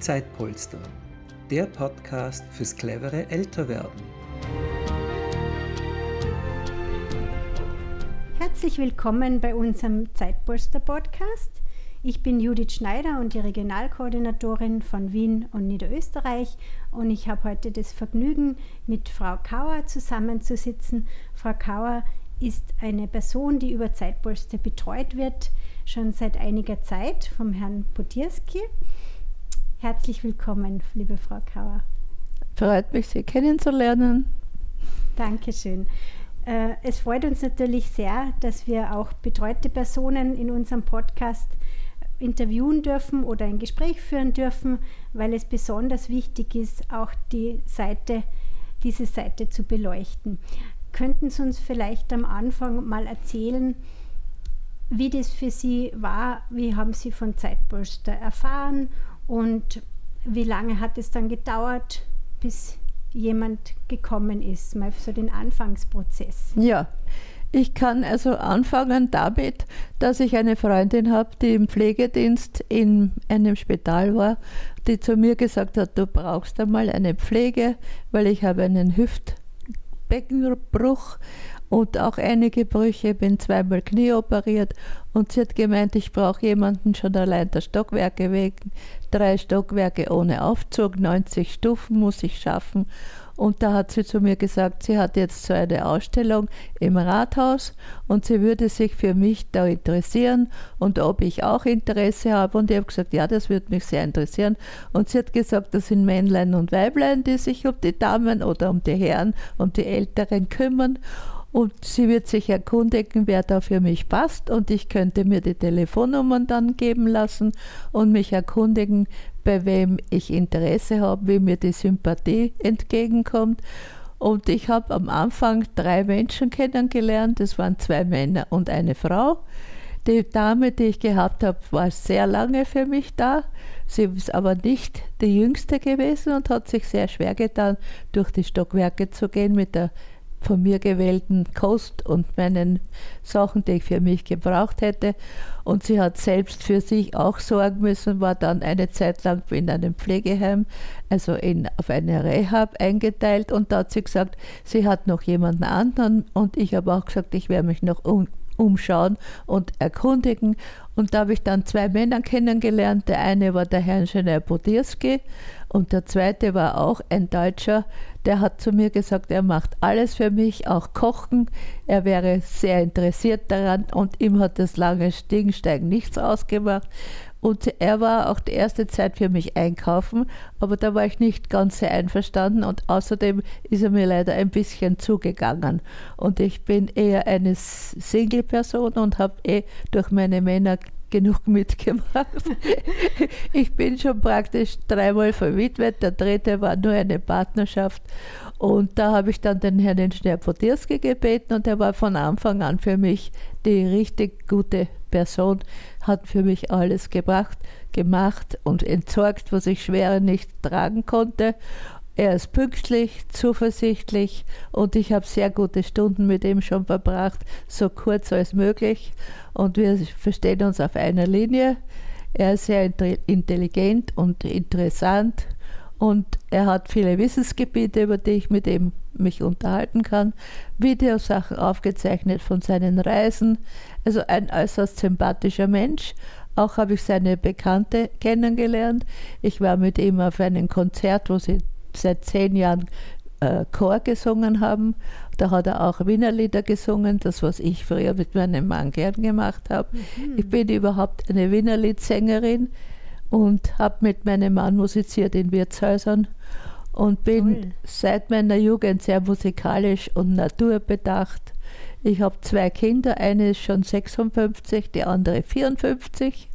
Zeitpolster, der Podcast fürs clevere Älterwerden. Herzlich willkommen bei unserem Zeitpolster Podcast. Ich bin Judith Schneider und die Regionalkoordinatorin von Wien und Niederösterreich und ich habe heute das Vergnügen, mit Frau Kauer zusammenzusitzen. Frau Kauer ist eine Person, die über Zeitpolster betreut wird, schon seit einiger Zeit vom Herrn Potierski. Herzlich willkommen, liebe Frau Kauer. Freut mich, Sie kennenzulernen. Dankeschön. Äh, es freut uns natürlich sehr, dass wir auch betreute Personen in unserem Podcast interviewen dürfen oder ein Gespräch führen dürfen, weil es besonders wichtig ist, auch die Seite, diese Seite zu beleuchten. Könnten Sie uns vielleicht am Anfang mal erzählen, wie das für Sie war? Wie haben Sie von Zeitpolster erfahren und wie lange hat es dann gedauert, bis jemand gekommen ist, mal so den Anfangsprozess? Ja, ich kann also anfangen damit, dass ich eine Freundin habe, die im Pflegedienst in einem Spital war, die zu mir gesagt hat, du brauchst einmal eine Pflege, weil ich habe einen Hüftbeckenbruch und auch einige Brüche, bin zweimal Knie operiert und sie hat gemeint, ich brauche jemanden schon allein der Stockwerke wegen, drei Stockwerke ohne Aufzug, 90 Stufen muss ich schaffen und da hat sie zu mir gesagt, sie hat jetzt so eine Ausstellung im Rathaus und sie würde sich für mich da interessieren und ob ich auch Interesse habe. Und ich habe gesagt, ja, das würde mich sehr interessieren. Und sie hat gesagt, das sind Männlein und Weiblein, die sich um die Damen oder um die Herren, um die Älteren kümmern. Und sie wird sich erkundigen, wer da für mich passt. Und ich könnte mir die Telefonnummern dann geben lassen und mich erkundigen, bei wem ich Interesse habe, wie mir die Sympathie entgegenkommt. Und ich habe am Anfang drei Menschen kennengelernt. Das waren zwei Männer und eine Frau. Die Dame, die ich gehabt habe, war sehr lange für mich da. Sie ist aber nicht die jüngste gewesen und hat sich sehr schwer getan, durch die Stockwerke zu gehen mit der von mir gewählten Kost und meinen Sachen, die ich für mich gebraucht hätte. Und sie hat selbst für sich auch sorgen müssen, war dann eine Zeit lang in einem Pflegeheim, also in, auf eine Rehab eingeteilt. Und da hat sie gesagt, sie hat noch jemanden anderen. Und ich habe auch gesagt, ich werde mich noch um, umschauen und erkundigen. Und da habe ich dann zwei Männer kennengelernt. Der eine war der Herr Ingenieur Bodirski und der zweite war auch ein Deutscher, der hat zu mir gesagt, er macht alles für mich, auch Kochen. Er wäre sehr interessiert daran und ihm hat das lange Stiegensteigen nichts ausgemacht. Und er war auch die erste Zeit für mich einkaufen, aber da war ich nicht ganz sehr einverstanden und außerdem ist er mir leider ein bisschen zugegangen. Und ich bin eher eine Single-Person und habe eh durch meine Männer genug mitgemacht. Ich bin schon praktisch dreimal verwitwet, der dritte war nur eine Partnerschaft. Und da habe ich dann den Herrn Ingenieur Podirski gebeten und er war von Anfang an für mich die richtig gute Person, hat für mich alles gebracht, gemacht und entsorgt, was ich schwerer nicht tragen konnte. Er ist pünktlich, zuversichtlich und ich habe sehr gute Stunden mit ihm schon verbracht, so kurz als möglich. Und wir verstehen uns auf einer Linie. Er ist sehr intelligent und interessant und er hat viele Wissensgebiete, über die ich mit ihm mich unterhalten kann. Videosachen aufgezeichnet von seinen Reisen. Also ein äußerst sympathischer Mensch. Auch habe ich seine Bekannte kennengelernt. Ich war mit ihm auf einem Konzert, wo sie seit zehn Jahren äh, Chor gesungen haben. Da hat er auch Wiener Lieder gesungen, das was ich früher mit meinem Mann gern gemacht habe. Mhm. Ich bin überhaupt eine Wiener Liedsängerin und habe mit meinem Mann musiziert in Wirtshäusern und bin Toll. seit meiner Jugend sehr musikalisch und naturbedacht. Ich habe zwei Kinder, eine ist schon 56, die andere 54.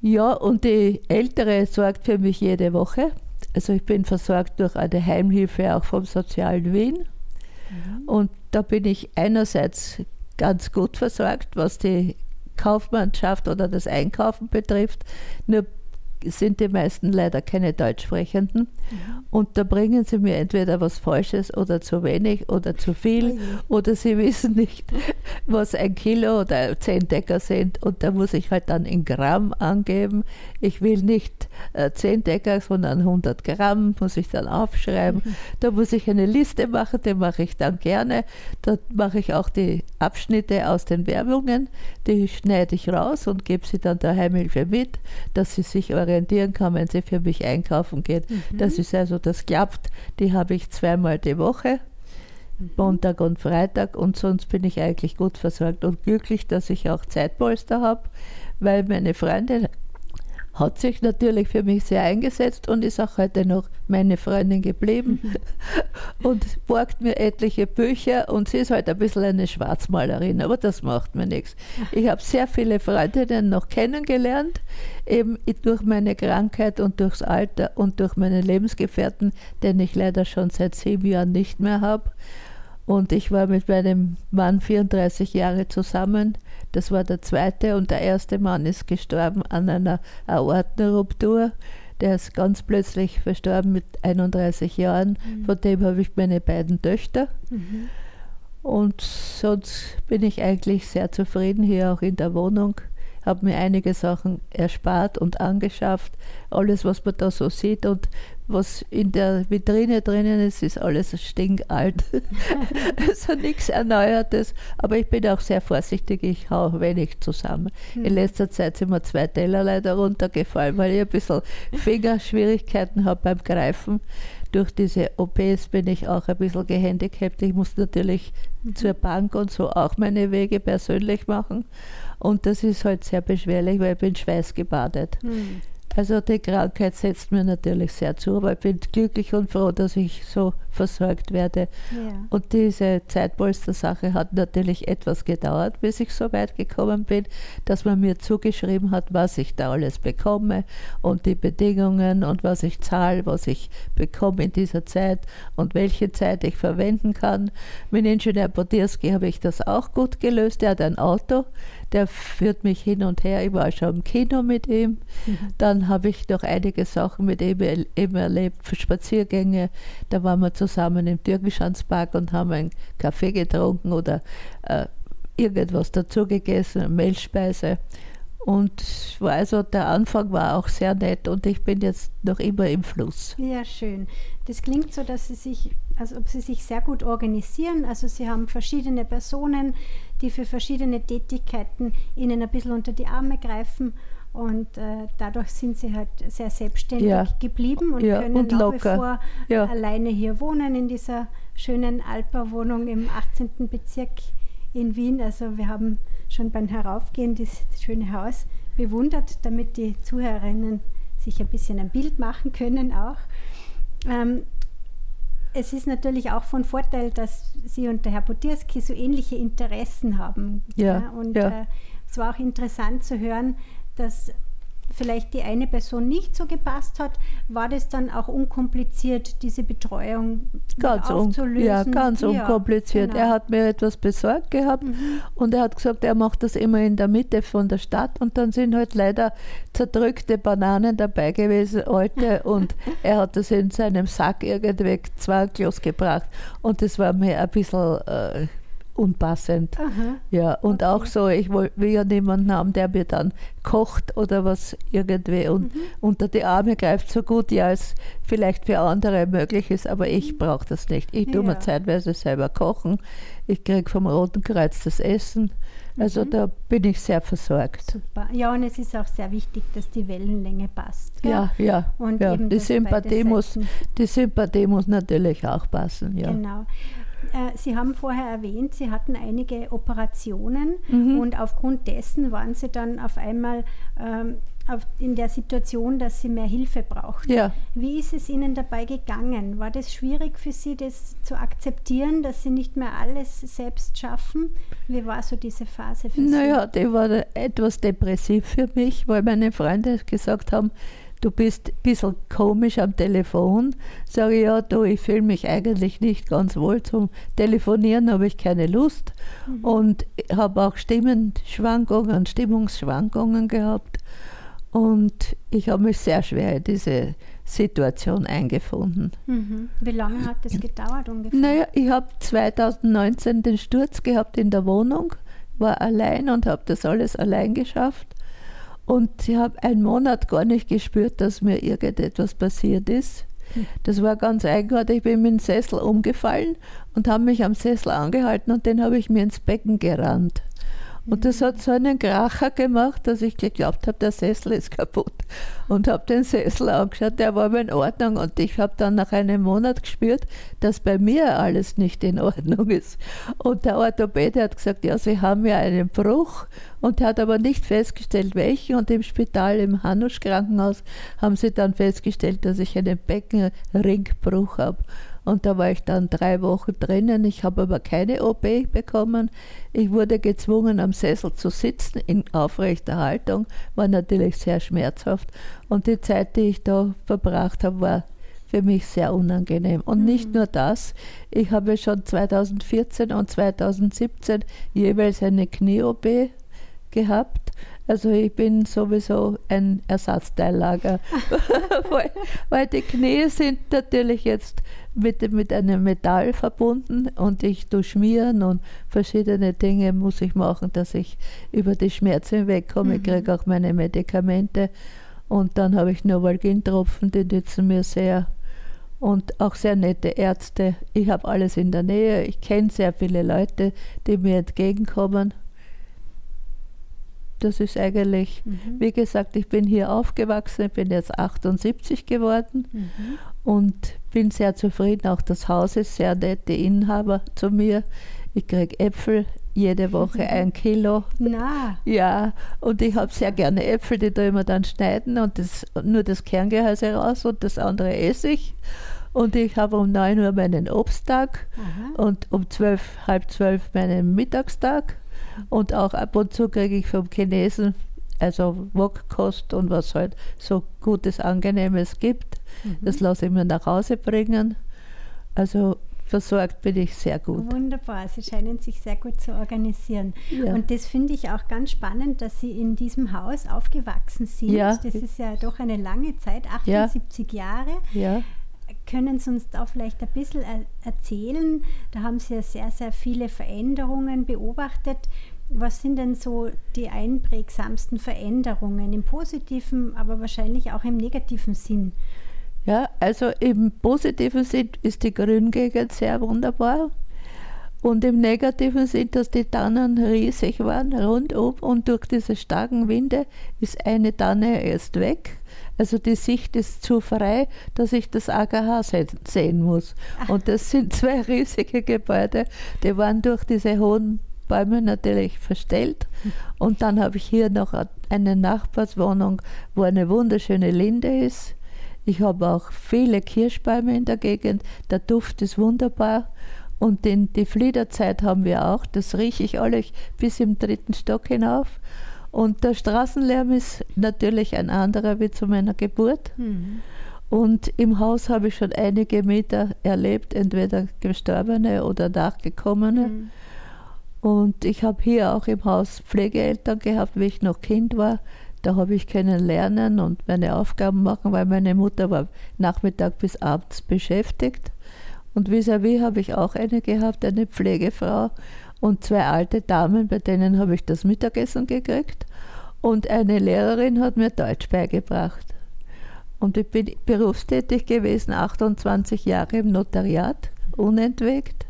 Ja, und die ältere sorgt für mich jede Woche. Also ich bin versorgt durch eine Heimhilfe auch vom Sozialen Wien. Mhm. Und da bin ich einerseits ganz gut versorgt, was die Kaufmannschaft oder das Einkaufen betrifft. Nur sind die meisten leider keine Deutschsprechenden. Und da bringen sie mir entweder was Falsches oder zu wenig oder zu viel oder sie wissen nicht, was ein Kilo oder zehn Decker sind. Und da muss ich halt dann in Gramm angeben. Ich will nicht äh, 10 Decker, sondern 100 Gramm muss ich dann aufschreiben. Da muss ich eine Liste machen, die mache ich dann gerne. Da mache ich auch die Abschnitte aus den Werbungen, die schneide ich raus und gebe sie dann der Heimhilfe mit, dass sie sich orientieren kann, wenn sie für mich einkaufen geht. Das ist also, das klappt. Die habe ich zweimal die Woche. Montag und Freitag und sonst bin ich eigentlich gut versorgt und glücklich, dass ich auch Zeitpolster habe, weil meine Freundin hat sich natürlich für mich sehr eingesetzt und ist auch heute noch meine Freundin geblieben und borgt mir etliche Bücher und sie ist halt ein bisschen eine Schwarzmalerin, aber das macht mir nichts. Ich habe sehr viele Freundinnen noch kennengelernt, eben durch meine Krankheit und durchs Alter und durch meine Lebensgefährten, den ich leider schon seit sieben Jahren nicht mehr habe. Und ich war mit meinem Mann 34 Jahre zusammen. Das war der zweite und der erste Mann ist gestorben an einer Aortenruptur. Der ist ganz plötzlich verstorben mit 31 Jahren. Von dem habe ich meine beiden Töchter. Und sonst bin ich eigentlich sehr zufrieden hier auch in der Wohnung. Habe mir einige Sachen erspart und angeschafft. Alles, was man da so sieht und was in der Vitrine drinnen ist, ist alles stinkalt. also nichts Erneuertes. Aber ich bin auch sehr vorsichtig, ich hau wenig zusammen. In letzter Zeit sind mir zwei Teller leider runtergefallen, weil ich ein bisschen Fingerschwierigkeiten habe beim Greifen. Durch diese OPs bin ich auch ein bisschen gehandicapt. Ich muss natürlich zur Bank und so auch meine Wege persönlich machen. Und das ist halt sehr beschwerlich, weil ich bin schweißgebadet. Hm. Also die Krankheit setzt mir natürlich sehr zu, aber ich bin glücklich und froh, dass ich so versorgt werde. Ja. Und diese Zeitpolster-Sache hat natürlich etwas gedauert, bis ich so weit gekommen bin, dass man mir zugeschrieben hat, was ich da alles bekomme und die Bedingungen und was ich zahle, was ich bekomme in dieser Zeit und welche Zeit ich verwenden kann. Mit Ingenieur Podierski habe ich das auch gut gelöst. Er hat ein Auto, der führt mich hin und her. Ich war schon im Kino mit ihm. Dann habe ich noch einige Sachen mit ihm eben erlebt, für Spaziergänge. Da waren wir zusammen im Türkenschanzpark und haben einen Kaffee getrunken oder äh, irgendwas dazu gegessen, eine Mehlspeise. Und war also der Anfang war auch sehr nett und ich bin jetzt noch immer im Fluss. Ja, schön. Das klingt so, dass Sie sich, als ob Sie sich sehr gut organisieren. Also Sie haben verschiedene Personen, die für verschiedene Tätigkeiten Ihnen ein bisschen unter die Arme greifen. Und äh, dadurch sind Sie halt sehr selbstständig Ja. geblieben und Ja, können und nach wie vor Ja. alleine hier wohnen in dieser schönen Alpa-Wohnung im 18. Bezirk in Wien. Also wir haben schon beim Heraufgehen das schöne Haus bewundert, damit die Zuhörerinnen sich ein bisschen ein Bild machen können auch. Ähm, es ist natürlich auch von Vorteil, dass Sie und der Herr Potierski so ähnliche Interessen haben. Ja, und ja. Äh, es war auch interessant zu hören, dass vielleicht die eine Person nicht so gepasst hat. War das dann auch unkompliziert, diese Betreuung Ganz, aufzulösen? ja, ganz Ja, unkompliziert. genau. Er hat mir etwas besorgt gehabt und er hat gesagt, er macht das immer in der Mitte von der Stadt und dann sind halt leider zerdrückte Bananen dabei gewesen, alte und er hat das in seinem Sack irgendwie zwanglos gebracht und das war mir ein bisschen äh, unpassend. Aha. Ja, und auch so, ich will ja niemanden haben, der mir dann kocht oder was irgendwie und unter die Arme greift, so gut ja es vielleicht für andere möglich ist, aber ich brauche das nicht. Ich tue mir Ja. zeitweise selber kochen, ich kriege vom Roten Kreuz das Essen, also da bin ich sehr versorgt. Super. Ja, und es ist auch sehr wichtig, dass die Wellenlänge passt. gell? Ja, ja, Und ja. eben, Die, Sympathie muss, die Sympathie muss natürlich auch passen, ja. Genau. Äh, Sie haben vorher erwähnt, Sie hatten einige Operationen Mhm. und aufgrund dessen waren Sie dann auf einmal ähm, auf, in der Situation, dass Sie mehr Hilfe brauchten. Ja. Wie ist es Ihnen dabei gegangen? War das schwierig für Sie, das zu akzeptieren, dass Sie nicht mehr alles selbst schaffen? Wie war so diese Phase für Sie? Naja, die war etwas depressiv für mich, weil meine Freunde gesagt haben, du bist ein bisschen komisch am Telefon. Sage ich, ja, du, ich fühle mich eigentlich nicht ganz wohl. Zum Telefonieren habe ich keine Lust und habe auch Stimmenschwankungen, Stimmungsschwankungen gehabt. Und ich habe mich sehr schwer in diese Situation eingefunden. Mhm. Wie lange hat das gedauert ungefähr? Naja, ich habe 2019 den Sturz gehabt in der Wohnung, war allein und habe das alles allein geschafft. Und ich habe einen Monat gar nicht gespürt, dass mir irgendetwas passiert ist. Das war ganz eigenartig. Ich bin mit dem Sessel umgefallen und habe mich am Sessel angehalten und den habe ich mir ins Becken gerannt. Und das hat so einen Kracher gemacht, dass ich geglaubt habe, der Sessel ist kaputt. Und habe den Sessel angeschaut, der war mir in Ordnung. Und ich habe dann nach einem Monat gespürt, dass bei mir alles nicht in Ordnung ist. Und der Orthopäde hat gesagt, ja, Sie haben ja einen Bruch. Und hat aber nicht festgestellt, welchen. Und im Spital, im Hanusch Krankenhaus, haben sie dann festgestellt, dass ich einen Beckenringbruch habe. Und da war ich dann drei Wochen drinnen. Ich habe aber keine OP bekommen. Ich wurde gezwungen, am Sessel zu sitzen in aufrechter Haltung. War natürlich sehr schmerzhaft. Und die Zeit, die ich da verbracht habe, war für mich sehr unangenehm. Und mhm. nicht nur das, ich habe schon 2014 und 2017 jeweils eine Knie-OP gehabt. Also ich bin sowieso ein Ersatzteillager, weil, weil, die Knie sind natürlich jetzt mit, mit einem Metall verbunden und ich durchschmieren und verschiedene Dinge muss ich machen, dass ich über die Schmerzen wegkomme. Mhm. Ich kriege auch meine Medikamente und dann habe ich Novalgin-Tropfen, die nützen mir sehr und auch sehr nette Ärzte. Ich habe alles in der Nähe. Ich kenne sehr viele Leute, die mir entgegenkommen das ist eigentlich, mhm. wie gesagt, ich bin hier aufgewachsen, bin jetzt 78 geworden mhm. und bin sehr zufrieden. Auch das Haus ist sehr nett, die Inhaber zu mir. Ich kriege Äpfel jede Woche mhm. ein Kilo. Na. Ja, und ich habe sehr gerne Äpfel, die da immer dann schneiden und das, nur das Kerngehäuse raus und das andere esse ich. Und ich habe um 9 Uhr meinen Obsttag Aha. und um 12, halb zwölf meinen Mittagstag. Und auch ab und zu kriege ich vom Chinesen, also Wokkost und was halt so Gutes, Angenehmes gibt. Mhm. Das lasse ich mir nach Hause bringen. Also versorgt bin ich sehr gut. Wunderbar, Sie scheinen sich sehr gut zu organisieren. Ja. Und das finde ich auch ganz spannend, dass Sie in diesem Haus aufgewachsen sind. Ja. Das ist ja doch eine lange Zeit, 78 ja. Jahre. Ja. Können Sie uns da vielleicht ein bisschen erzählen? Da haben Sie ja sehr, sehr viele Veränderungen beobachtet. Was sind denn so die einprägsamsten Veränderungen im positiven, aber wahrscheinlich auch im negativen Sinn? Ja, also im positiven Sinn ist die Grüngegend sehr wunderbar. Und im negativen Sinn, dass die Tannen riesig waren, rundum und durch diese starken Winde ist eine Tanne erst weg. Also die Sicht ist zu frei, dass ich das AKH sehen muss. Und das sind zwei riesige Gebäude, die waren durch diese hohen Bäume natürlich verstellt. Und dann habe ich hier noch eine Nachbarswohnung, wo eine wunderschöne Linde ist. Ich habe auch viele Kirschbäume in der Gegend. Der Duft ist wunderbar. Und den, die Fliederzeit haben wir auch. Das rieche ich alles bis im dritten Stock hinauf. Und der Straßenlärm ist natürlich ein anderer wie zu meiner Geburt. Mhm. Und im Haus habe ich schon einige Mieter erlebt, entweder Gestorbene oder Nachgekommene. Mhm. Und ich habe hier auch im Haus Pflegeeltern gehabt, wie ich noch Kind war. Da habe ich können lernen und meine Aufgaben machen, weil meine Mutter war Nachmittag bis abends beschäftigt. Und vis-à-vis -vis habe ich auch eine gehabt, eine Pflegefrau und zwei alte Damen, bei denen habe ich das Mittagessen gekriegt. Und eine Lehrerin hat mir Deutsch beigebracht. Und ich bin berufstätig gewesen, 28 Jahre im Notariat, unentwegt.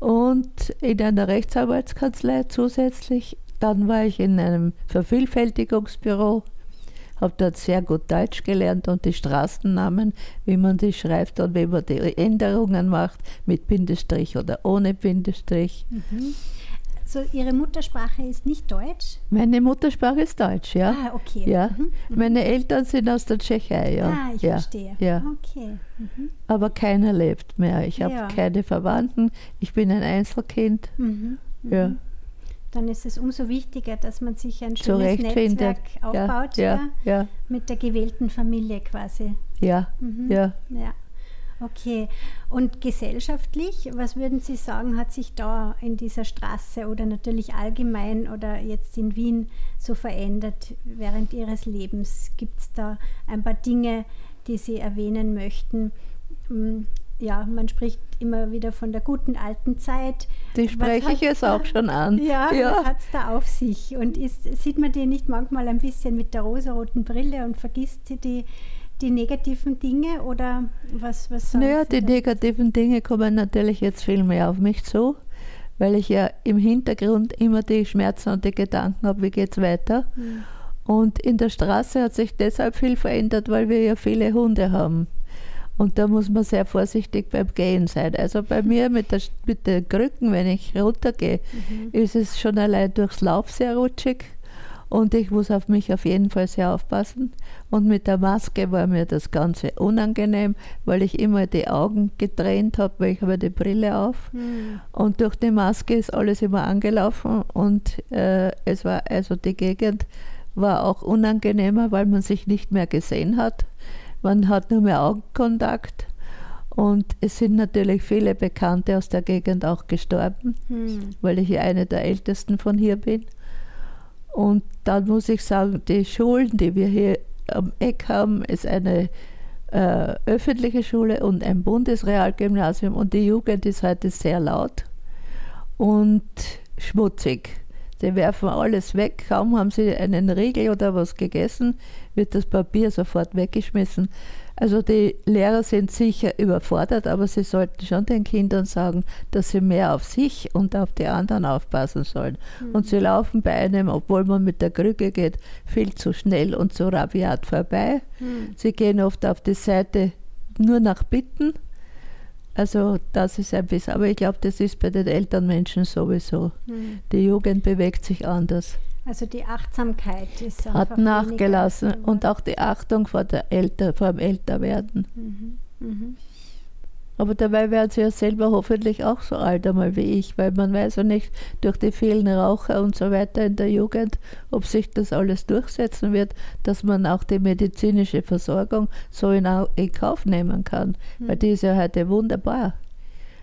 Und in einer Rechtsanwaltskanzlei zusätzlich. Dann war ich in einem Vervielfältigungsbüro habe dort sehr gut Deutsch gelernt und die Straßennamen, wie man die schreibt und wie man die Änderungen macht, mit Bindestrich oder ohne Bindestrich. Mhm. So, Ihre Muttersprache ist nicht Deutsch? Meine Muttersprache ist Deutsch, ja. Ah, okay. Ja. Mhm. mhm. Meine Eltern sind aus der Tschechei, ja. Ah, ich ja. verstehe. Ja. Okay. Mhm. Aber keiner lebt mehr. Ich habe ja. keine Verwandten. Ich bin ein Einzelkind. Mhm. Ja. Dann ist es umso wichtiger, dass man sich ein schönes Netzwerk aufbaut ja, ja, ja. mit der gewählten Familie quasi. Ja, mhm. ja. ja. Okay. Und gesellschaftlich, was würden Sie sagen, hat sich da in dieser Straße oder natürlich allgemein oder jetzt in Wien so verändert während Ihres Lebens? Gibt es da ein paar Dinge, die Sie erwähnen möchten? Hm, ja, man spricht immer wieder von der guten alten Zeit. Die spreche ich jetzt auch schon an. Ja, ja. was hat es da auf sich? Und ist, sieht man die nicht manchmal ein bisschen mit der rosaroten Brille und vergisst die, die negativen Dinge oder was, was Naja, die da? negativen Dinge kommen natürlich jetzt viel mehr auf mich zu, weil ich ja im Hintergrund immer die Schmerzen und die Gedanken habe, wie geht es weiter. Mhm. Und in der Straße hat sich deshalb viel verändert, weil wir ja viele Hunde haben. Und da muss man sehr vorsichtig beim Gehen sein. Also bei mir mit, der, mit den Krücken, wenn ich runtergehe, mhm. ist es schon allein durchs Lauf sehr rutschig. Und ich muss auf mich auf jeden Fall sehr aufpassen. Und mit der Maske war mir das Ganze unangenehm, weil ich immer die Augen getränt habe, weil ich habe die Brille auf. Mhm. Und durch die Maske ist alles immer angelaufen und äh, es war also die Gegend war auch unangenehmer, weil man sich nicht mehr gesehen hat. Man hat nur mehr Augenkontakt. Und es sind natürlich viele Bekannte aus der Gegend auch gestorben, hm. weil ich ja eine der ältesten von hier bin. Und dann muss ich sagen, die Schulen, die wir hier am Eck haben, ist eine äh, öffentliche Schule und ein Bundesrealgymnasium und die Jugend ist heute sehr laut und schmutzig. Sie werfen alles weg, kaum haben sie einen Riegel oder was gegessen, wird das Papier sofort weggeschmissen. Also die Lehrer sind sicher überfordert, aber sie sollten schon den Kindern sagen, dass sie mehr auf sich und auf die anderen aufpassen sollen. Mhm. Und sie laufen bei einem, obwohl man mit der Krücke geht, viel zu schnell und zu rabiat vorbei. Mhm. Sie gehen oft auf die Seite nur nach Bitten. Also das ist ein bisschen, aber ich glaube, das ist bei den Elternmenschen sowieso. Mhm. Die Jugend bewegt sich anders. Also die Achtsamkeit ist hat nachgelassen und auch die Achtung vor, der Älter, vor dem Älterwerden. Mhm. Mhm. Aber dabei werden sie ja selber hoffentlich auch so alt einmal wie ich, weil man weiß ja nicht durch die vielen Raucher und so weiter in der Jugend, ob sich das alles durchsetzen wird, dass man auch die medizinische Versorgung so in, in Kauf nehmen kann. Mhm. Weil die ist ja heute wunderbar.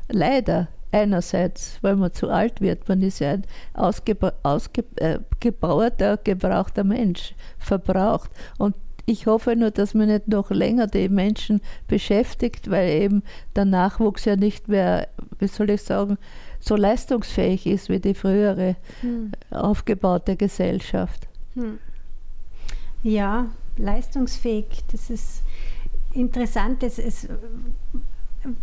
Leider Einerseits, weil man zu alt wird, man ist ja ein ausgebauerter, äh, gebrauchter Mensch, verbraucht. Und ich hoffe nur, dass man nicht noch länger die Menschen beschäftigt, weil eben der Nachwuchs ja nicht mehr, wie soll ich sagen, so leistungsfähig ist wie die frühere hm. aufgebaute Gesellschaft. Hm. Ja, leistungsfähig, das ist interessant. Es, es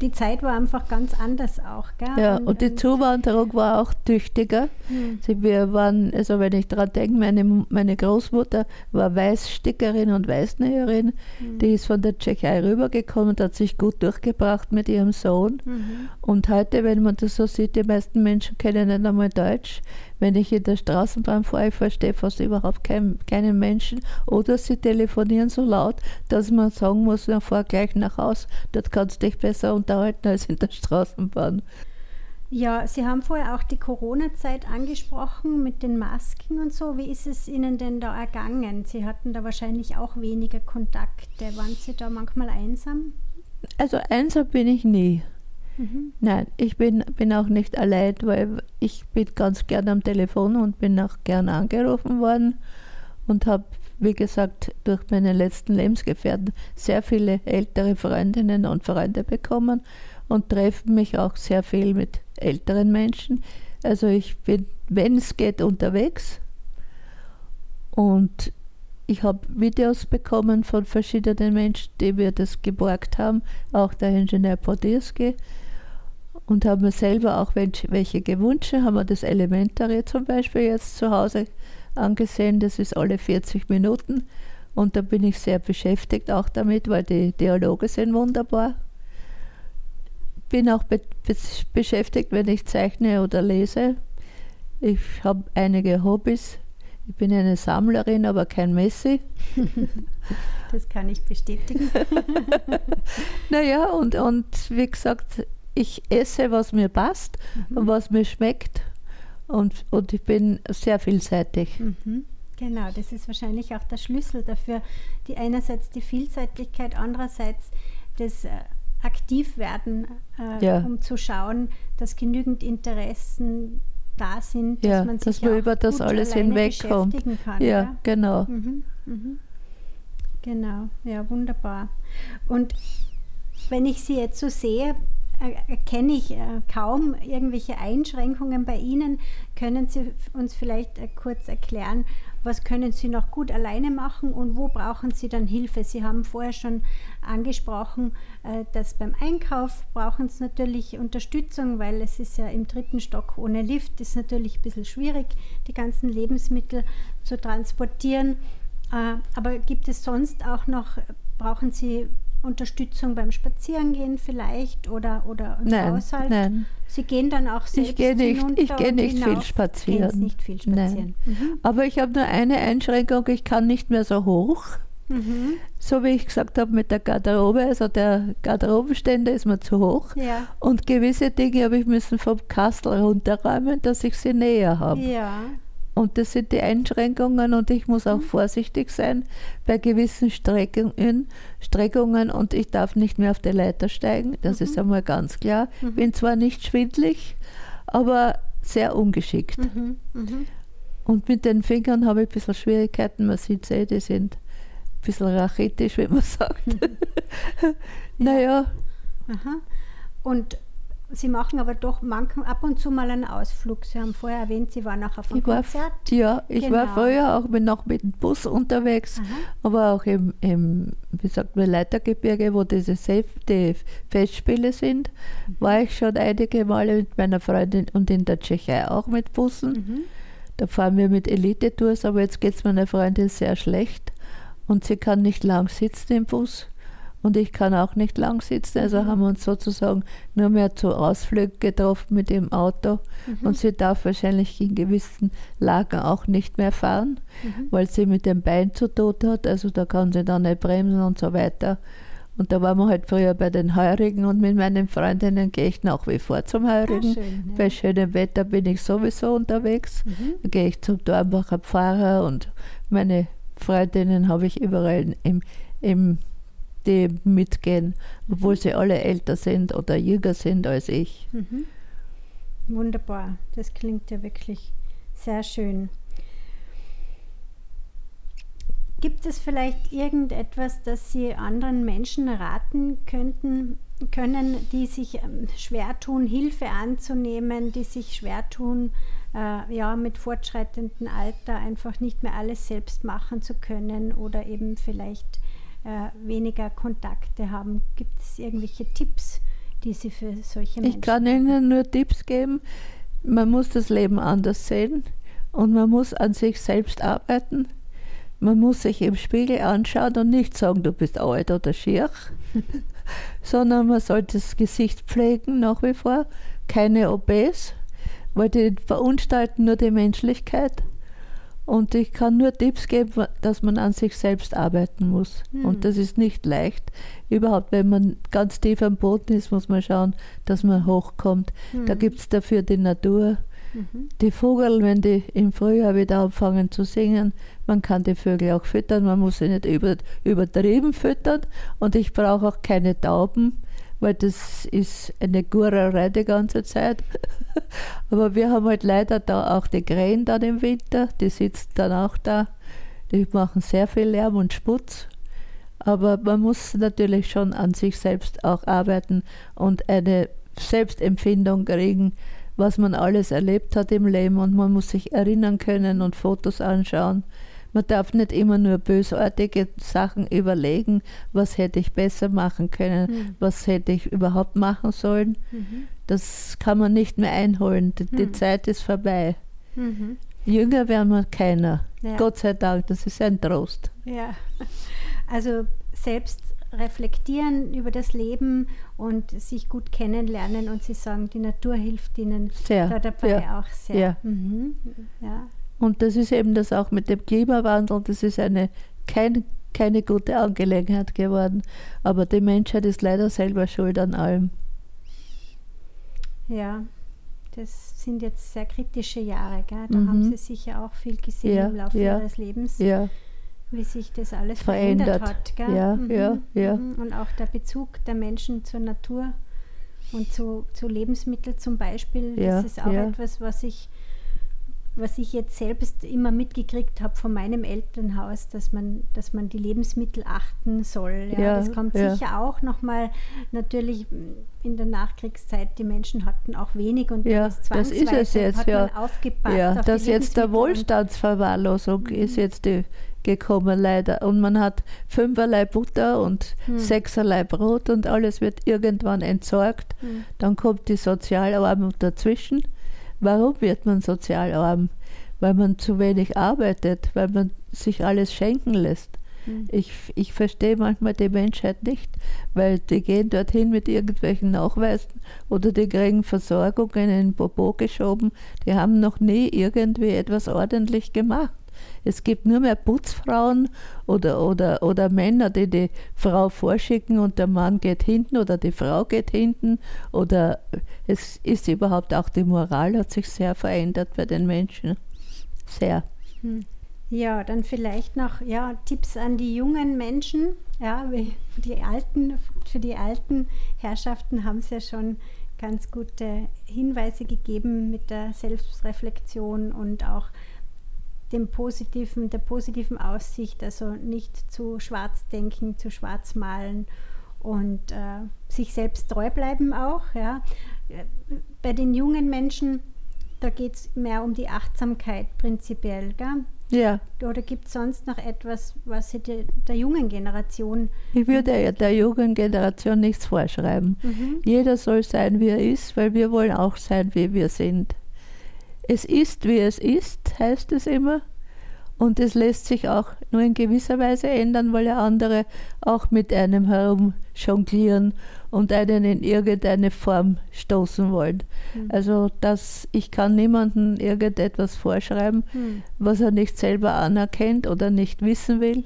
die Zeit war einfach ganz anders auch. Gell? Ja, und, und die Zuwanderung war auch tüchtiger. Mhm. Wir waren, also wenn ich daran denke, meine, meine Großmutter war Weißstickerin und Weißnäherin. Mhm. Die ist von der Tschechei rübergekommen und hat sich gut durchgebracht mit ihrem Sohn. Mhm. Und heute, wenn man das so sieht, die meisten Menschen kennen nicht einmal Deutsch. Wenn ich in der Straßenbahn fahre, ich verstehe fast überhaupt kein, keinen Menschen. Oder sie telefonieren so laut, dass man sagen muss, na, fahr gleich nach Haus. Dort kannst du dich besser unterhalten als in der Straßenbahn. Ja, Sie haben vorher auch die Corona-Zeit angesprochen mit den Masken und so. Wie ist es Ihnen denn da ergangen? Sie hatten da wahrscheinlich auch weniger Kontakte. Waren Sie da manchmal einsam? Also einsam bin ich nie. Mhm. Nein, ich bin, bin auch nicht allein, weil ich bin ganz gern am Telefon und bin auch gern angerufen worden und habe, wie gesagt, durch meine letzten Lebensgefährten sehr viele ältere Freundinnen und Freunde bekommen und treffe mich auch sehr viel mit älteren Menschen. Also ich bin, wenn es geht, unterwegs und ich habe Videos bekommen von verschiedenen Menschen, die mir das geborgt haben, auch der Ingenieur Podierski und haben mir selber auch welche gewünscht, haben wir das Elementary zum Beispiel jetzt zu Hause angesehen, das ist alle 40 Minuten und da bin ich sehr beschäftigt auch damit, weil die Dialoge sind wunderbar. Bin auch be beschäftigt, wenn ich zeichne oder lese. Ich habe einige Hobbys. Ich bin eine Sammlerin, aber kein Messi. Das kann ich bestätigen. naja, und, und wie gesagt, ich esse, was mir passt mhm. und was mir schmeckt. Und, und ich bin sehr vielseitig. Mhm. Genau, das ist wahrscheinlich auch der Schlüssel dafür. Die einerseits die Vielseitigkeit, andererseits das äh, aktiv werden, äh, Ja. um zu schauen, dass genügend Interessen da sind, Ja, dass man sich dass man über das gut alles hinwegkommt. beschäftigen kann. Ja, genau. Mhm, mhm. Genau, ja, wunderbar. Und wenn ich Sie jetzt so sehe, erkenne ich äh, kaum irgendwelche Einschränkungen bei Ihnen. Können Sie uns vielleicht äh, kurz erklären, was können Sie noch gut alleine machen und wo brauchen Sie dann Hilfe? Sie haben vorher schon angesprochen, äh, dass beim Einkauf brauchen Sie natürlich Unterstützung, weil es ist ja im dritten Stock ohne Lift, ist natürlich ein bisschen schwierig, die ganzen Lebensmittel zu transportieren. Äh, Aber gibt es sonst auch noch, brauchen Sie Unterstützung beim Spazierengehen vielleicht oder, oder im Nein, Haushalt? nein. Sie gehen dann auch selbst Ich gehe nicht, hinunter ich gehe und nicht viel spazieren. Nicht viel spazieren. Mhm. Aber ich habe nur eine Einschränkung, ich kann nicht mehr so hoch. Mhm. So wie ich gesagt habe mit der Garderobe, also der Garderobenständer ist mir zu hoch. Ja. Und gewisse Dinge habe ich müssen vom Kastel runterräumen, dass ich sie näher habe. Ja. Und das sind die Einschränkungen und ich muss Mhm. auch vorsichtig sein bei gewissen Streckungen, Streckungen und ich darf nicht mehr auf die Leiter steigen, das Mhm. ist einmal ganz klar. Bin zwar nicht schwindlig, aber sehr ungeschickt. Mhm. Mhm. Und mit den Fingern habe ich ein bisschen Schwierigkeiten, man sieht sie, die sind ein bisschen rachitisch, wie man sagt. naja, Aha. Und Sie machen aber doch manchmal ab und zu mal einen Ausflug. Sie haben vorher erwähnt, Sie waren auch auf einem ich war, Konzert. ja, ich war Genau. früher auch mit, noch mit dem Bus unterwegs, Aha. aber auch im, im wie sagt man, Leitergebirge, wo diese Safe, die Festspiele sind, Mhm. war ich schon einige Male mit meiner Freundin und in der Tschechei auch mit Bussen. Mhm. Da fahren wir mit Elite-Tours, aber jetzt geht es meiner Freundin sehr schlecht und sie kann nicht lang sitzen im Bus und ich kann auch nicht lang sitzen. Also haben wir uns sozusagen nur mehr zu Ausflügen getroffen mit dem Auto und sie darf wahrscheinlich in gewissen Lagen auch nicht mehr fahren, weil sie mit dem Bein zu tun hat. Also da kann sie dann nicht bremsen und so weiter. Und da waren wir halt früher bei den Heurigen und mit meinen Freundinnen gehe ich nach wie vor zum Heurigen. schön, ja. Bei schönem Wetter bin ich sowieso unterwegs. Mhm. Da gehe ich zum Dornbacher Pfarrer und meine Freundinnen habe ich überall im, im, die mitgehen, obwohl sie alle älter sind oder jünger sind als ich. Mhm. Wunderbar. Das klingt ja wirklich sehr schön. Gibt es vielleicht irgendetwas, das Sie anderen Menschen raten könnten, können, die sich ähm, schwer tun, Hilfe anzunehmen, die sich schwer tun, äh, ja, mit fortschreitendem Alter einfach nicht mehr alles selbst machen zu können oder eben vielleicht äh, weniger Kontakte haben? Gibt es irgendwelche Tipps, die Sie für solche Menschen Ich kann Ihnen nur Tipps geben. Man muss das Leben anders sehen und man muss an sich selbst arbeiten. Man muss sich im Spiegel anschauen und nicht sagen, du bist alt oder schier, sondern man sollte das Gesicht pflegen nach wie vor, keine OPs, weil die verunstalten nur die Menschlichkeit. Und ich kann nur Tipps geben, dass man an sich selbst arbeiten muss. Und das ist nicht leicht. Überhaupt, wenn man ganz tief am Boden ist, muss man schauen, dass man hochkommt. Da gibt es dafür die Natur. Die Vögel, wenn die im Frühjahr wieder anfangen zu singen, man kann die Vögel auch füttern, man muss sie nicht über, übertrieben füttern. Und ich brauche auch keine Tauben, weil das ist eine Gurerei die ganze Zeit. Aber wir haben halt leider da auch die Krähen dann im Winter, die sitzen dann auch da. Die machen sehr viel Lärm und Sputz. Aber man muss natürlich schon an sich selbst auch arbeiten und eine Selbstempfindung kriegen, was man alles erlebt hat im Leben und man muss sich erinnern können und Fotos anschauen. Man darf nicht immer nur bösartige Sachen überlegen, was hätte ich besser machen können, was hätte ich überhaupt machen sollen. Das kann man nicht mehr einholen. Die, die Zeit ist vorbei. Mhm. Jünger werden wir keiner. Ja. Gott sei Dank, das ist ein Trost. Ja, also selbst reflektieren über das Leben und sich gut kennenlernen und Sie sagen, die Natur hilft Ihnen Sehr, da dabei ja, auch sehr. ja. Mhm. ja. Und das ist eben das auch mit dem Klimawandel, das ist eine, kein, keine gute Angelegenheit geworden. Aber die Menschheit ist leider selber schuld an allem. Ja, das sind jetzt sehr kritische Jahre. Gell? Da Mhm. haben Sie sicher auch viel gesehen Ja, im Laufe ja, Ihres Lebens. Ja, wie sich das alles verändert, verändert. hat. Gell? Ja, Mhm, ja, ja. mhm. Und auch der Bezug der Menschen zur Natur und zu, zu Lebensmitteln zum Beispiel, das ist auch etwas, was ich, was ich jetzt selbst immer mitgekriegt habe von meinem Elternhaus, dass man, dass man die Lebensmittel achten soll. Ja, Ja, das kommt ja. sicher auch nochmal natürlich in der Nachkriegszeit, die Menschen hatten auch wenig und Ja, das ist es jetzt, hat ja. man aufgepasst Ja, auf dass jetzt der Wohlstandsverwahrlosung ist jetzt die gekommen leider. Und man hat fünferlei Butter und Hm. sechserlei Brot und alles wird irgendwann entsorgt. Hm. Dann kommt die Sozialarmut dazwischen. Warum wird man sozialarm? Weil man zu wenig arbeitet, weil man sich alles schenken lässt. Hm. Ich, ich verstehe manchmal die Menschheit nicht, weil die gehen dorthin mit irgendwelchen Nachweisen oder die kriegen Versorgung in den Popo geschoben. Die haben noch nie irgendwie etwas ordentlich gemacht. Es gibt nur mehr Putzfrauen oder, oder, oder Männer, die die Frau vorschicken und der Mann geht hinten oder die Frau geht hinten. Oder es ist überhaupt auch die Moral hat sich sehr verändert bei den Menschen. Sehr. Hm. Ja, dann vielleicht noch ja, Tipps an die jungen Menschen. Ja, die alten, für die alten Herrschaften haben sie ja schon ganz gute Hinweise gegeben mit der Selbstreflexion und auch dem positiven, der positiven Aussicht, also nicht zu schwarz denken, zu schwarz malen und äh, sich selbst treu bleiben auch. Ja. Bei den jungen Menschen, da geht es mehr um die Achtsamkeit prinzipiell. Gell? Ja, Oder gibt es sonst noch etwas, was Sie der, der jungen Generation ich würde der jungen Generation nichts vorschreiben. Mhm. Jeder soll sein, wie er ist, weil wir wollen auch sein, wie wir sind. Es ist, wie es ist, heißt es immer. Und es lässt sich auch nur in gewisser Weise ändern, weil ja andere auch mit einem herum jonglieren und einen in irgendeine Form stoßen wollen. Mhm. Also das, ich kann niemandem irgendetwas vorschreiben, Hm. was er nicht selber anerkennt oder nicht wissen will,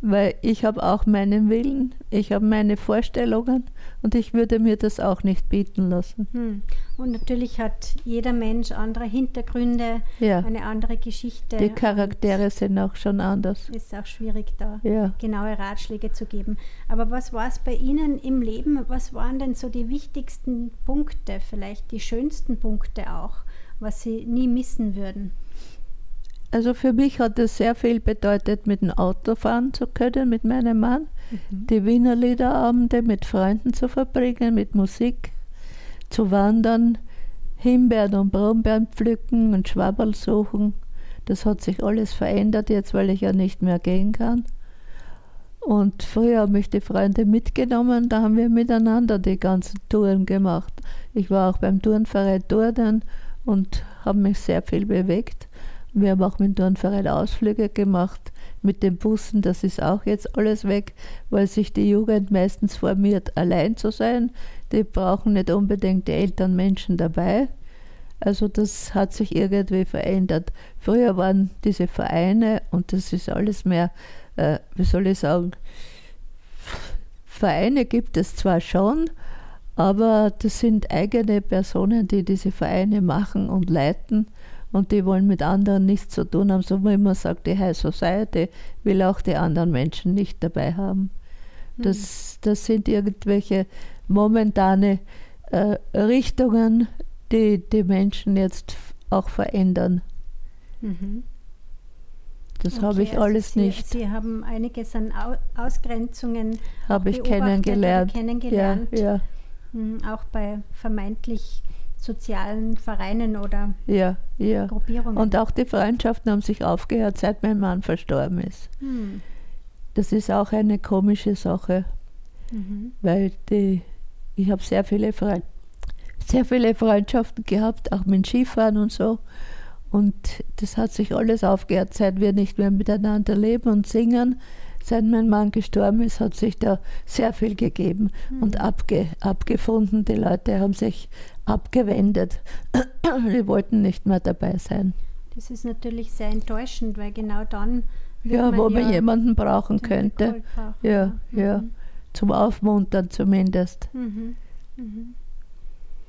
weil ich habe auch meinen Willen, ich habe meine Vorstellungen und ich würde mir das auch nicht bieten lassen. Hm. Und natürlich hat jeder Mensch andere Hintergründe, Ja, eine andere Geschichte. die Charaktere sind auch schon anders. und Ist auch schwierig da Ja. genaue Ratschläge zu geben. Aber was war es bei Ihnen im Leben? Was waren denn so die wichtigsten Punkte, vielleicht die schönsten Punkte auch, was Sie nie missen würden? Also für mich hat es sehr viel bedeutet, mit dem Auto fahren zu können, mit meinem Mann, die Wiener Liederabende mit Freunden zu verbringen, mit Musik zu wandern, Himbeeren und Brombeeren pflücken und Schwabberl suchen. Das hat sich alles verändert jetzt, weil ich ja nicht mehr gehen kann. Und früher haben mich die Freunde mitgenommen, da haben wir miteinander die ganzen Touren gemacht. Ich war auch beim Turnverein Turnen und habe mich sehr viel bewegt. Wir haben auch mit Turnverein Ausflüge gemacht, mit den Bussen, das ist auch jetzt alles weg, weil sich die Jugend meistens formiert, allein zu sein. Die brauchen nicht unbedingt die älteren Menschen dabei. Also das hat sich irgendwie verändert. Früher waren diese Vereine und das ist alles mehr, äh, wie soll ich sagen, Vereine gibt es zwar schon, aber das sind eigene Personen, die diese Vereine machen und leiten und die wollen mit anderen nichts zu tun haben. So wie man sagt, die High Society will auch die anderen Menschen nicht dabei haben. Das, das sind irgendwelche momentane äh, Richtungen, die die Menschen jetzt auch verändern. Mhm. Das Okay, habe ich also alles Sie, nicht, Sie haben einiges an Au Ausgrenzungen habe ich kennengelernt. kennengelernt. Ja, ja, hm, auch bei vermeintlich sozialen Vereinen oder ja, ja. Gruppierungen. Und auch die Freundschaften haben sich aufgehört, seit mein Mann verstorben ist. Hm. Das ist auch eine komische Sache, Mhm. weil die, ich habe sehr viele, Freund, sehr viele Freundschaften gehabt, auch mit Skifahren und so. Und das hat sich alles aufgehört, seit wir nicht mehr miteinander leben und singen. Seit mein Mann gestorben ist, hat sich da sehr viel gegeben und abge, abgefunden. Die Leute haben sich abgewendet. Die wollten nicht mehr dabei sein. Das ist natürlich sehr enttäuschend, weil genau dann Ja, wo ja man jemanden brauchen könnte. Brauchen, Ja, ja. Mhm. Zum Aufmuntern zumindest. Mhm. Mhm.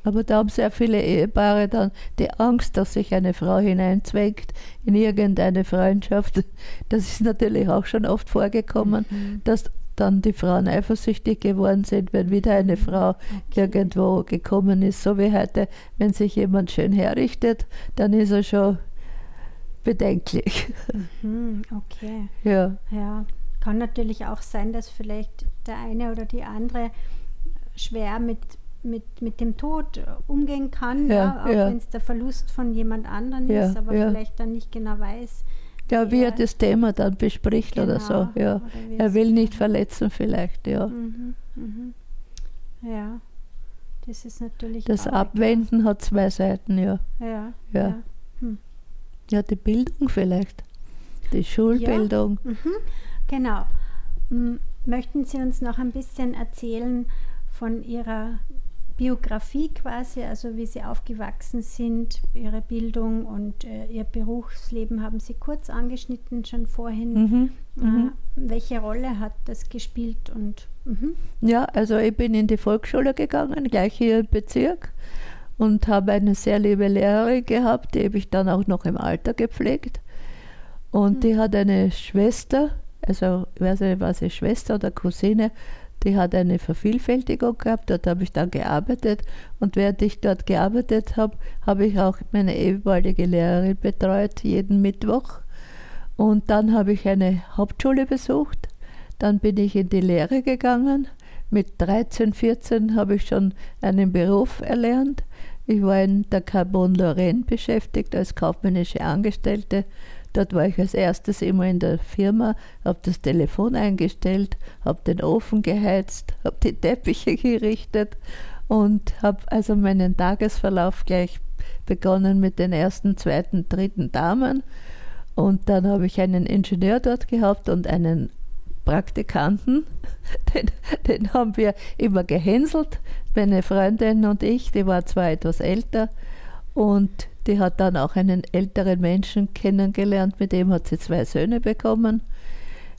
Aber da haben sehr viele Ehepaare dann die Angst, dass sich eine Frau hineinzwängt in irgendeine Freundschaft. Das ist natürlich auch schon oft vorgekommen, mhm. dass dann die Frauen eifersüchtig geworden sind, wenn wieder eine Frau okay. irgendwo gekommen ist. So wie heute, wenn sich jemand schön herrichtet, dann ist er schon bedenklich. Mhm, okay. Ja. ja. Kann natürlich auch sein, dass vielleicht der eine oder die andere schwer mit, mit, mit dem Tod umgehen kann, ja, ja auch ja. wenn es der Verlust von jemand anderem ist, aber vielleicht dann nicht genau weiß, ja, wie er das Thema dann bespricht genau. oder so. Ja. Oder er will nicht verletzen vielleicht, ja. Mhm, mhm. Ja, das ist natürlich. Das Abwenden klar. hat zwei Seiten, ja. Ja. Ja, ja. Hm. ja die Bildung vielleicht. Die Schulbildung. Ja. Mhm. Genau. Möchten Sie uns noch ein bisschen erzählen von Ihrer Biografie quasi, also wie Sie aufgewachsen sind, Ihre Bildung und äh, Ihr Berufsleben haben Sie kurz angeschnitten schon vorhin. Mhm, äh, mhm. welche Rolle hat das gespielt? Und, mhm. Ja, also ich bin in die Volksschule gegangen, gleich hier im Bezirk und habe eine sehr liebe Lehrerin gehabt, die habe ich dann auch noch im Alter gepflegt. Und mhm. die hat eine Schwester, also ich weiß nicht, was sie Schwester oder Cousine, die hat eine Vervielfältigung gehabt, dort habe ich dann gearbeitet und während ich dort gearbeitet habe, habe ich auch meine ehemalige Lehrerin betreut, jeden Mittwoch. Und dann habe ich eine Hauptschule besucht, dann bin ich in die Lehre gegangen. Mit 13, 14 habe ich schon einen Beruf erlernt. Ich war in der Carbon Lorraine beschäftigt als kaufmännische Angestellte Dort war ich als erstes immer in der Firma, habe das Telefon eingestellt, habe den Ofen geheizt, habe die Teppiche gerichtet und habe also meinen Tagesverlauf gleich begonnen mit den ersten, zweiten, dritten Damen. Und dann habe ich einen Ingenieur dort gehabt und einen Praktikanten. Den, den haben wir immer gehänselt, meine Freundin und ich, die war zwar etwas älter. Und die hat dann auch einen älteren Menschen kennengelernt, mit dem hat sie zwei Söhne bekommen.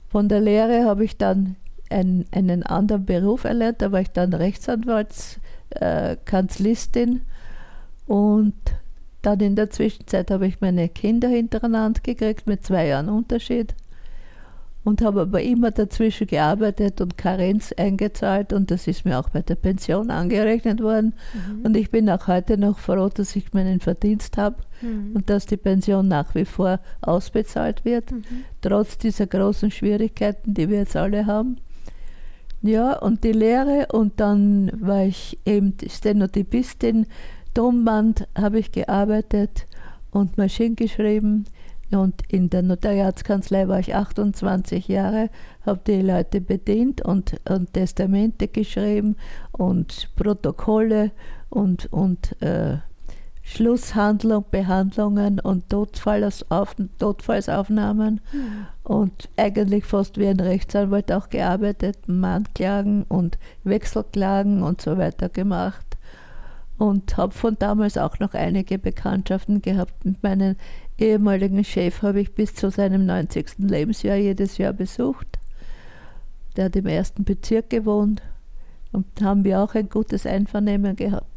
Von der Lehre habe ich dann ein, einen anderen Beruf erlernt, da war ich dann Rechtsanwaltskanzlistin äh, und dann in der Zwischenzeit habe ich meine Kinder hintereinander gekriegt mit zwei Jahren Unterschied und habe aber immer dazwischen gearbeitet und Karenz eingezahlt und das ist mir auch bei der Pension angerechnet worden. Mhm. Und ich bin auch heute noch froh, dass ich meinen Verdienst habe mhm. und dass die Pension nach wie vor ausbezahlt wird, mhm. trotz dieser großen Schwierigkeiten, die wir jetzt alle haben. Ja, und die Lehre und dann war ich eben Stenotypistin, Tonband habe ich gearbeitet und Maschinen geschrieben und in der Notariatskanzlei war ich 28 Jahre, habe die Leute bedient und, und, Testamente geschrieben und Protokolle und, und äh, Schlusshandlung, Behandlungen und Todfallsauf, Todfallsaufnahmen mhm. und eigentlich fast wie ein Rechtsanwalt auch gearbeitet, Mahnklagen und Wechselklagen und so weiter gemacht und habe von damals auch noch einige Bekanntschaften gehabt mit meinen ehemaligen Chef habe ich bis zu seinem 90. Lebensjahr jedes Jahr besucht. Der hat im ersten Bezirk gewohnt und haben wir auch ein gutes Einvernehmen gehabt.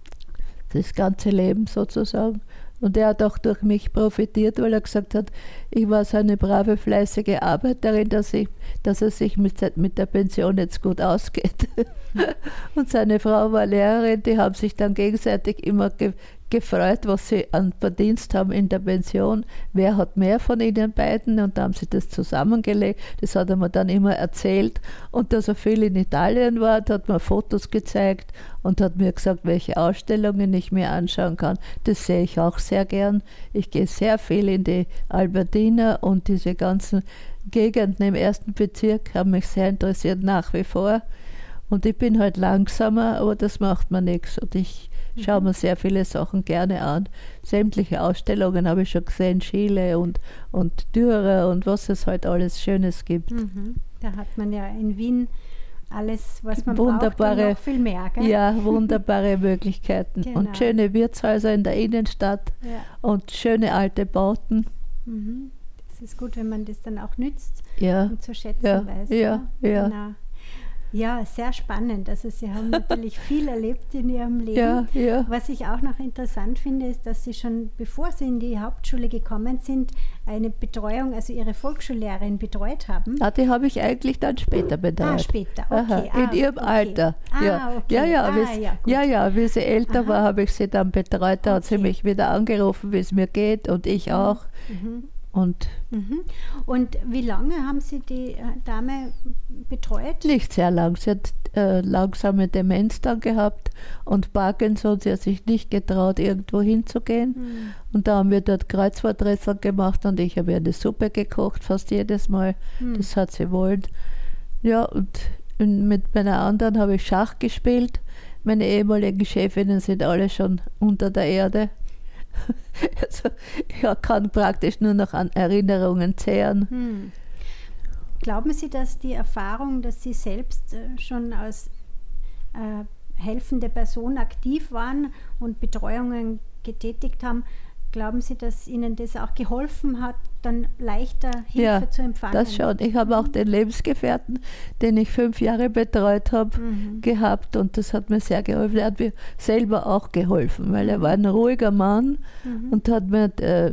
Das ganze Leben sozusagen. Und er hat auch durch mich profitiert, weil er gesagt hat, ich war so eine brave, fleißige Arbeiterin, dass, ich, dass er sich mit, mit der Pension jetzt gut ausgeht. Und seine Frau war Lehrerin, die haben sich dann gegenseitig immer ge gefreut, was sie an Verdienst haben in der Pension. Wer hat mehr von ihnen beiden? Und da haben sie das zusammengelegt. Das hat er mir dann immer erzählt. Und dass er viel in Italien war, hat mir Fotos gezeigt und hat mir gesagt, welche Ausstellungen ich mir anschauen kann. Das sehe ich auch sehr gern. Ich gehe sehr viel in die Albertina und diese ganzen Gegenden im ersten Bezirk haben mich sehr interessiert nach wie vor. Und ich bin halt langsamer, aber das macht mir nichts. Und ich schaue mir sehr viele Sachen gerne an. Sämtliche Ausstellungen habe ich schon gesehen, Chile und, und Dürer und was es halt alles Schönes gibt. Mhm. Da hat man ja in Wien alles, was man wunderbare, braucht und noch viel mehr. Gell? Ja, wunderbare Möglichkeiten. Genau. Und schöne Wirtshäuser in der Innenstadt ja. und schöne alte Bauten. Mhm. Das ist gut, wenn man das dann auch nützt ja. und zu schätzen ja. weiß. Ja, ja. Genau. Ja, sehr spannend. Also Sie haben natürlich viel erlebt in Ihrem Leben. Ja, ja. Was ich auch noch interessant finde, ist, dass Sie schon bevor Sie in die Hauptschule gekommen sind, eine Betreuung, also Ihre Volksschullehrerin betreut haben. Ah, die habe ich eigentlich dann später betreut. Ah, später, okay. Aha, in ah, ihrem okay. Alter. Ah, ja. okay. Ja, ja, Ah, wie sie, ja, ja, ja, wie sie älter Aha. war, habe ich sie dann betreut. Da hat sie Okay. mich wieder angerufen, wie es mir geht und ich auch. Und Mhm. Und wie lange haben Sie die äh, Dame betreut? nicht sehr lang. Sie hat äh, langsame Demenz dann gehabt und Parkinson. Sie hat sich nicht getraut, irgendwo hinzugehen. Hm. Und da haben wir dort Kreuzworträtsel gemacht und ich habe ihr eine Suppe gekocht, fast jedes Mal. Hm. Das hat sie wollen. Ja, und mit meiner anderen habe ich Schach gespielt. Meine ehemaligen Chefinnen sind alle schon unter der Erde. Also ich kann praktisch nur noch an Erinnerungen zehren. Hm. Glauben Sie, dass die Erfahrung, dass Sie selbst äh, schon als äh, helfende Person aktiv waren und Betreuungen getätigt haben, glauben Sie, dass Ihnen das auch geholfen hat, dann leichter Hilfe Ja, zu empfangen? Das schon. Ich habe auch den Lebensgefährten, den ich fünf Jahre betreut habe, Mhm. gehabt und das hat mir sehr geholfen. Er hat mir selber auch geholfen, weil er war ein ruhiger Mann Mhm. und hat mir äh,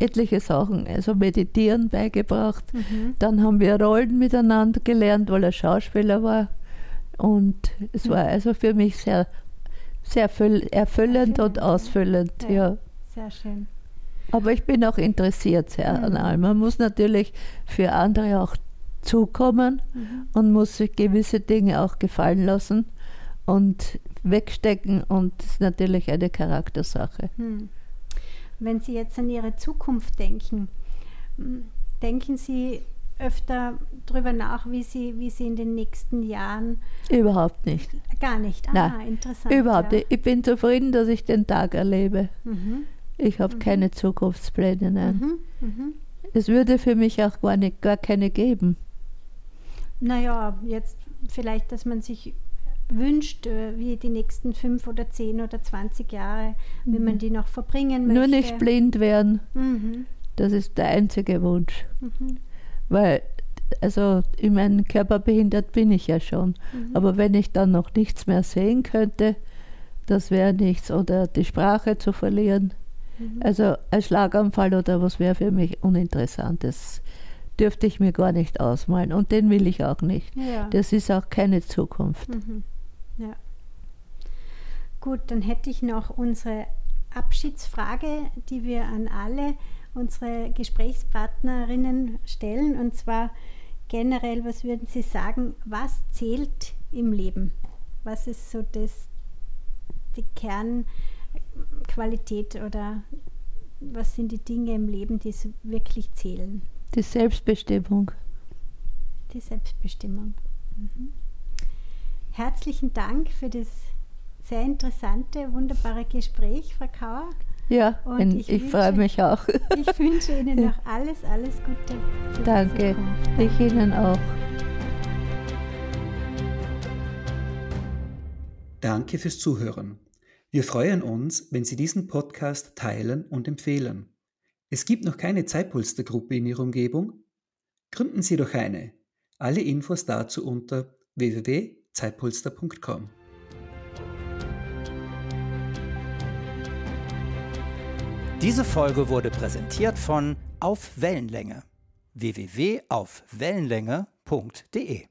etliche Sachen, also Meditieren beigebracht. Mhm. Dann haben wir Rollen miteinander gelernt, weil er Schauspieler war. Und es Mhm. war also für mich sehr, sehr füll- erfüllend Erfüllend, und ausfüllend. Ja. Ja. Sehr schön. Aber ich bin auch interessiert sehr an Mhm. allem. Man muss natürlich für andere auch zukommen Mhm. und muss sich gewisse Dinge auch gefallen lassen und wegstecken. Und das ist natürlich eine Charaktersache. Wenn Sie jetzt an Ihre Zukunft denken, hm, denken Sie öfter darüber nach, wie Sie, wie Sie in den nächsten Jahren Überhaupt nicht. gar nicht. Ah, Nein, interessant. Überhaupt ja. nicht. Ich bin zufrieden, dass ich den Tag erlebe. Mhm. Ich habe keine Zukunftspläne. Nein. Mhm. Mhm. Es würde für mich auch gar, nicht, gar keine geben. Naja, jetzt vielleicht, dass man sich wünscht, äh, wie die nächsten fünf oder zehn oder 20 Jahre, wie man die noch verbringen möchte. Nur nicht blind werden, Mhm. das ist der einzige Wunsch. Mhm. Weil, also in meinem Körper behindert bin ich ja schon. Mhm. Aber wenn ich dann noch nichts mehr sehen könnte, das wäre nichts. Oder die Sprache zu verlieren. Mhm. Also ein Schlaganfall oder was wäre für mich uninteressant. Das dürfte ich mir gar nicht ausmalen. Und den will ich auch nicht. Ja. Das ist auch keine Zukunft. Mhm. Ja. Gut, dann hätte ich noch unsere Abschiedsfrage, die wir an alle unsere Gesprächspartnerinnen stellen. Und zwar generell, was würden Sie sagen, was zählt im Leben? Was ist so das, die Kernqualität oder was sind die Dinge im Leben, die so wirklich zählen? Die Selbstbestimmung. Die Selbstbestimmung. Mhm. Herzlichen Dank für das sehr interessante, wunderbare Gespräch, Frau Kauer. Ja, Und ich ich, freue mich auch. Ich wünsche Ihnen noch alles, alles Gute. Danke. Ich Ihnen auch. Danke fürs Zuhören. Wir freuen uns, wenn Sie diesen Podcast teilen und empfehlen. Es gibt noch keine Zeitpolstergruppe in Ihrer Umgebung? Gründen Sie doch eine. Alle Infos dazu unter www.zeitpolster.com. Diese Folge wurde präsentiert von Auf Wellenlänge www.aufwellenlänge.de